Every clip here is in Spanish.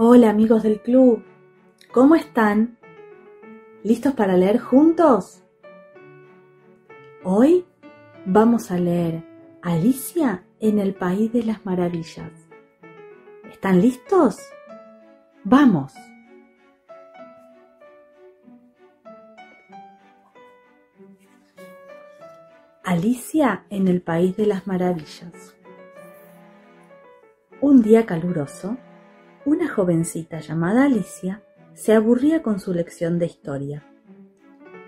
Hola amigos del club, ¿cómo están? ¿Listos para leer juntos? Hoy vamos a leer Alicia en el País de las Maravillas. ¿Están listos? ¡Vamos! Alicia en el País de las Maravillas. Un día caluroso, una jovencita llamada Alicia se aburría con su lección de historia.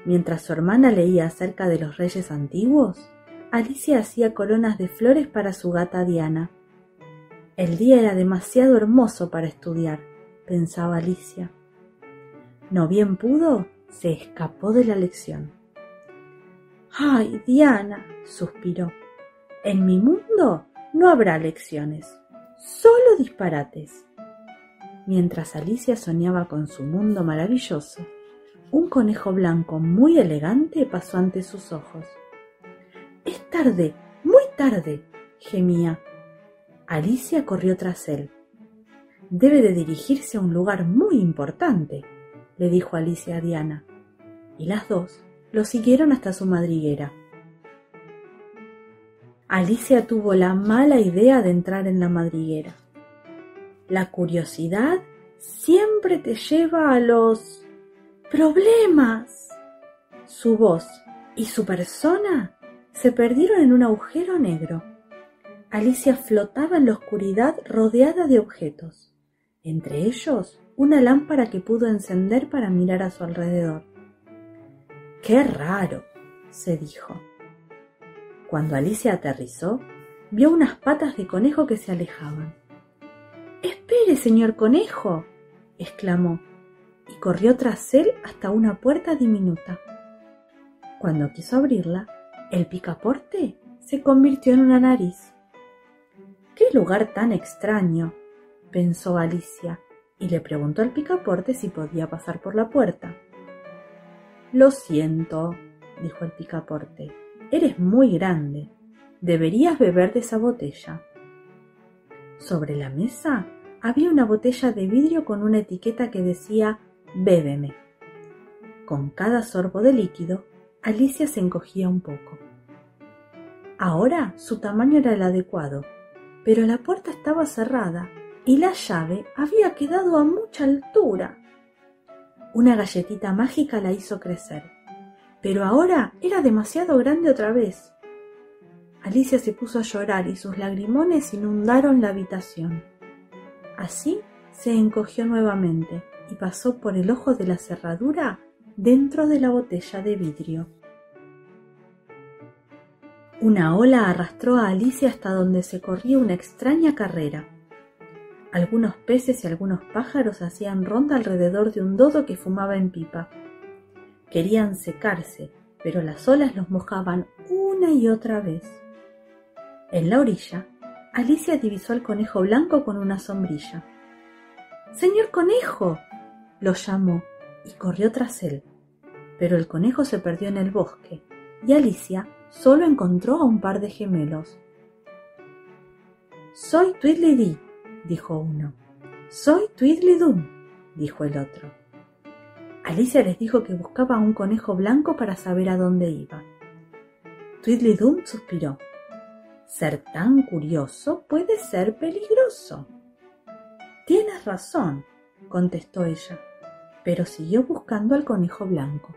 Mientras su hermana leía acerca de los reyes antiguos, Alicia hacía coronas de flores para su gata Diana. El día era demasiado hermoso para estudiar, pensaba Alicia. No bien pudo, se escapó de la lección. ¡Ay, Diana! suspiró. En mi mundo no habrá lecciones, solo disparates. Mientras Alicia soñaba con su mundo maravilloso, un conejo blanco muy elegante pasó ante sus ojos. Es tarde, muy tarde, gemía. Alicia corrió tras él. Debe de dirigirse a un lugar muy importante, le dijo Alicia a Diana, y las dos lo siguieron hasta su madriguera. Alicia tuvo la mala idea de entrar en la madriguera. La curiosidad siempre te lleva a los problemas. Su voz y su persona se perdieron en un agujero negro. Alicia flotaba en la oscuridad rodeada de objetos, entre ellos una lámpara que pudo encender para mirar a su alrededor. ¡Qué raro! se dijo. Cuando Alicia aterrizó, vio unas patas de conejo que se alejaban. Espere, señor conejo, exclamó, y corrió tras él hasta una puerta diminuta. Cuando quiso abrirla, el picaporte se convirtió en una nariz. ¡Qué lugar tan extraño! pensó Alicia, y le preguntó al picaporte si podía pasar por la puerta. Lo siento, dijo el picaporte, eres muy grande. Deberías beber de esa botella. Sobre la mesa había una botella de vidrio con una etiqueta que decía Bébeme. Con cada sorbo de líquido, Alicia se encogía un poco. Ahora su tamaño era el adecuado, pero la puerta estaba cerrada y la llave había quedado a mucha altura. Una galletita mágica la hizo crecer, pero ahora era demasiado grande otra vez. Alicia se puso a llorar y sus lagrimones inundaron la habitación. Así se encogió nuevamente y pasó por el ojo de la cerradura dentro de la botella de vidrio. Una ola arrastró a Alicia hasta donde se corría una extraña carrera. Algunos peces y algunos pájaros hacían ronda alrededor de un dodo que fumaba en pipa. Querían secarse, pero las olas los mojaban una y otra vez. En la orilla, Alicia divisó al conejo blanco con una sombrilla. Señor conejo. lo llamó y corrió tras él. Pero el conejo se perdió en el bosque y Alicia solo encontró a un par de gemelos. Soy Tweedledee, dijo uno. Soy Tweedledum, dijo el otro. Alicia les dijo que buscaba a un conejo blanco para saber a dónde iba. Tweedledum suspiró. Ser tan curioso puede ser peligroso. Tienes razón, contestó ella, pero siguió buscando al conejo blanco.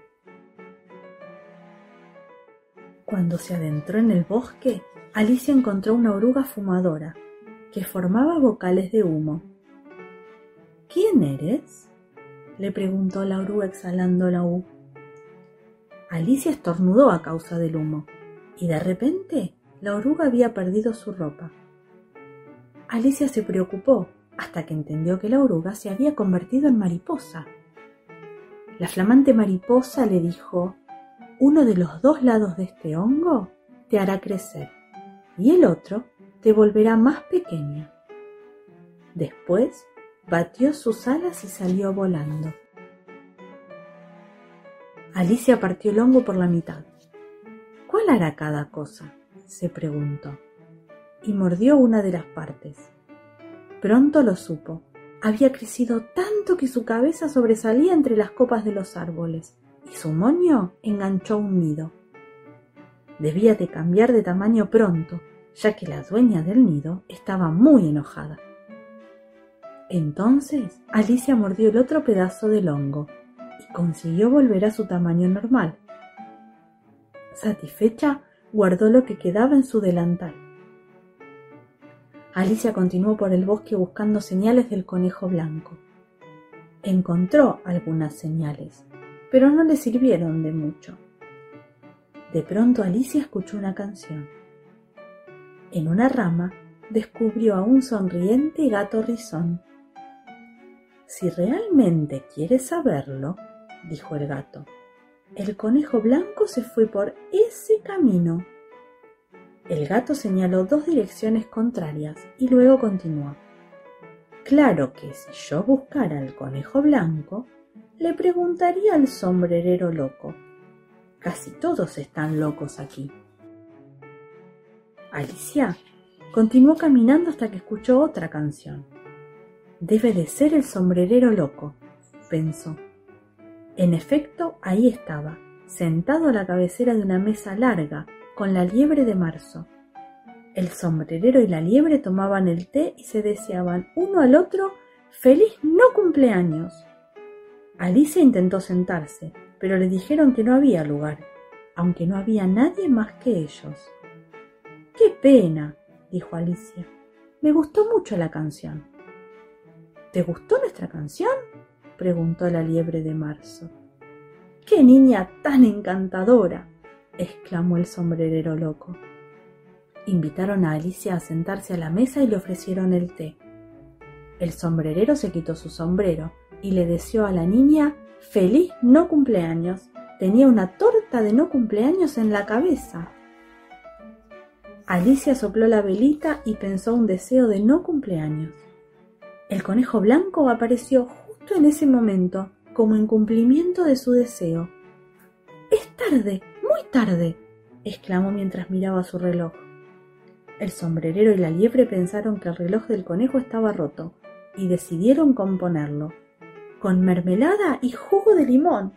Cuando se adentró en el bosque, Alicia encontró una oruga fumadora que formaba vocales de humo. ¿Quién eres? le preguntó la oruga exhalando la U. Alicia estornudó a causa del humo y de repente la oruga había perdido su ropa. Alicia se preocupó hasta que entendió que la oruga se había convertido en mariposa. La flamante mariposa le dijo, uno de los dos lados de este hongo te hará crecer y el otro te volverá más pequeña. Después batió sus alas y salió volando. Alicia partió el hongo por la mitad. ¿Cuál hará cada cosa? Se preguntó, y mordió una de las partes. Pronto lo supo. había crecido tanto que su cabeza sobresalía entre las copas de los árboles y su moño enganchó un nido. Debía de cambiar de tamaño pronto, ya que la dueña del nido estaba muy enojada. Entonces Alicia mordió el otro pedazo del hongo y consiguió volver a su tamaño normal. Satisfecha, guardó lo que quedaba en su delantal. Alicia continuó por el bosque buscando señales del conejo blanco. Encontró algunas señales, pero no le sirvieron de mucho. De pronto Alicia escuchó una canción. En una rama descubrió a un sonriente gato rizón. Si realmente quieres saberlo, dijo el gato, el conejo blanco se fue por ese camino. El gato señaló dos direcciones contrarias y luego continuó. Claro que si yo buscara al conejo blanco, le preguntaría al sombrerero loco Casi todos están locos aquí. Alicia continuó caminando hasta que escuchó otra canción. Debe de ser el sombrerero loco, pensó. En efecto, ahí estaba, sentado a la cabecera de una mesa larga, con la liebre de marzo. El sombrerero y la liebre tomaban el té y se deseaban uno al otro feliz no cumpleaños. Alicia intentó sentarse, pero le dijeron que no había lugar, aunque no había nadie más que ellos. ¡Qué pena! dijo Alicia. Me gustó mucho la canción. ¿Te gustó nuestra canción? Preguntó la liebre de marzo. ¡Qué niña tan encantadora! exclamó el sombrerero loco. Invitaron a Alicia a sentarse a la mesa y le ofrecieron el té. El sombrerero se quitó su sombrero y le deseó a la niña Feliz no cumpleaños. Tenía una torta de no cumpleaños en la cabeza. Alicia sopló la velita y pensó un deseo de no cumpleaños. El conejo blanco apareció en ese momento, como en cumplimiento de su deseo. Es tarde, muy tarde, exclamó mientras miraba su reloj. El sombrerero y la liebre pensaron que el reloj del conejo estaba roto y decidieron componerlo con mermelada y jugo de limón.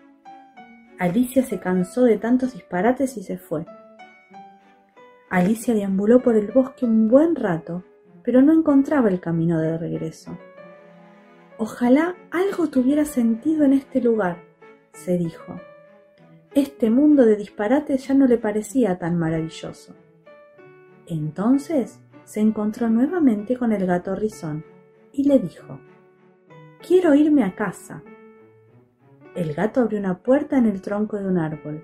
Alicia se cansó de tantos disparates y se fue. Alicia deambuló por el bosque un buen rato, pero no encontraba el camino de regreso. Ojalá algo tuviera sentido en este lugar, se dijo. Este mundo de disparates ya no le parecía tan maravilloso. Entonces se encontró nuevamente con el gato rizón y le dijo Quiero irme a casa. El gato abrió una puerta en el tronco de un árbol.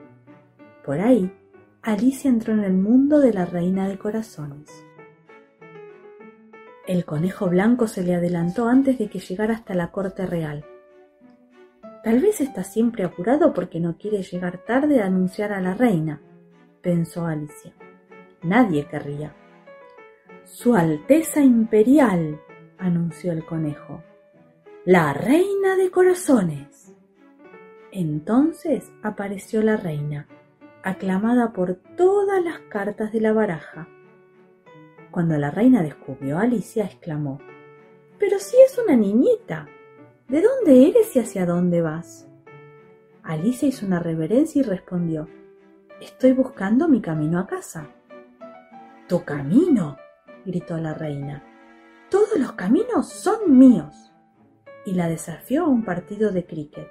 Por ahí, Alicia entró en el mundo de la reina de corazones. El conejo blanco se le adelantó antes de que llegara hasta la corte real. Tal vez está siempre apurado porque no quiere llegar tarde a anunciar a la reina, pensó Alicia. Nadie querría. Su Alteza Imperial, anunció el conejo la reina de corazones. Entonces apareció la reina, aclamada por todas las cartas de la baraja. Cuando la reina descubrió a Alicia, exclamó, Pero si es una niñita, ¿de dónde eres y hacia dónde vas? Alicia hizo una reverencia y respondió, Estoy buscando mi camino a casa. ¿Tu camino? gritó la reina. Todos los caminos son míos y la desafió a un partido de cricket.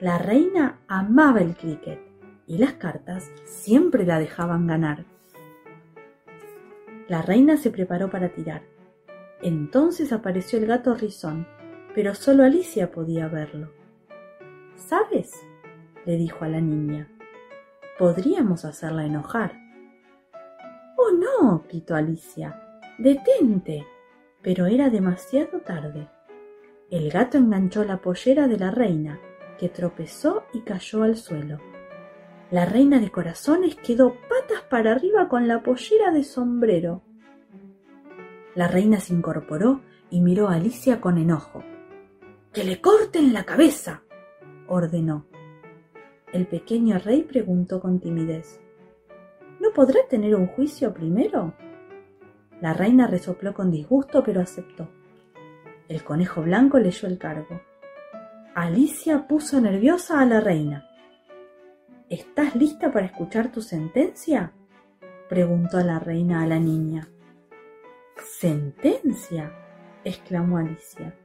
La reina amaba el cricket y las cartas siempre la dejaban ganar. La reina se preparó para tirar. Entonces apareció el gato rizón, pero solo Alicia podía verlo. ¿Sabes? le dijo a la niña. Podríamos hacerla enojar. Oh, no, gritó Alicia. Detente. Pero era demasiado tarde. El gato enganchó la pollera de la reina, que tropezó y cayó al suelo. La reina de corazones quedó patas para arriba con la pollera de sombrero. La reina se incorporó y miró a Alicia con enojo. ¡Que le corten la cabeza! ordenó. El pequeño rey preguntó con timidez. ¿No podrá tener un juicio primero? La reina resopló con disgusto, pero aceptó. El conejo blanco leyó el cargo. Alicia puso nerviosa a la reina. ¿Estás lista para escuchar tu sentencia? preguntó la reina a la niña. ¿Sentencia? exclamó Alicia.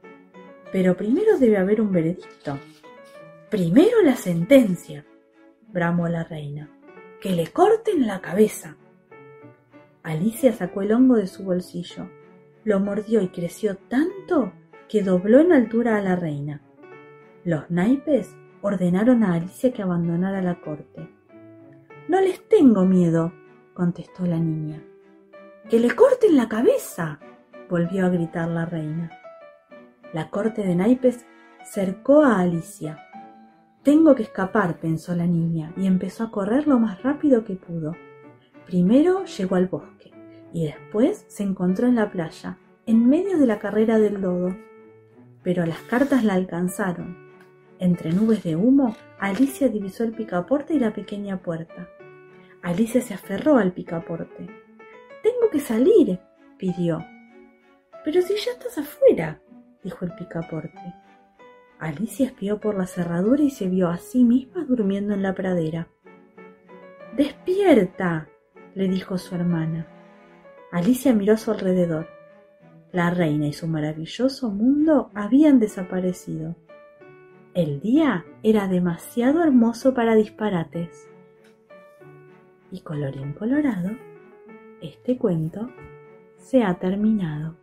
Pero primero debe haber un veredicto. Primero la sentencia, bramó la reina. Que le corten la cabeza. Alicia sacó el hongo de su bolsillo, lo mordió y creció tanto que dobló en altura a la reina. Los naipes ordenaron a Alicia que abandonara la corte. No les tengo miedo, contestó la niña. ¡Que le corten la cabeza! volvió a gritar la reina. La corte de naipes cercó a Alicia. Tengo que escapar, pensó la niña, y empezó a correr lo más rápido que pudo. Primero llegó al bosque y después se encontró en la playa, en medio de la carrera del lodo. Pero las cartas la alcanzaron. Entre nubes de humo, Alicia divisó el picaporte y la pequeña puerta. Alicia se aferró al picaporte. Tengo que salir, pidió. Pero si ya estás afuera, dijo el picaporte. Alicia espió por la cerradura y se vio a sí misma durmiendo en la pradera. Despierta, le dijo su hermana. Alicia miró a su alrededor. La reina y su maravilloso mundo habían desaparecido. El día era demasiado hermoso para disparates. Y colorín colorado, este cuento se ha terminado.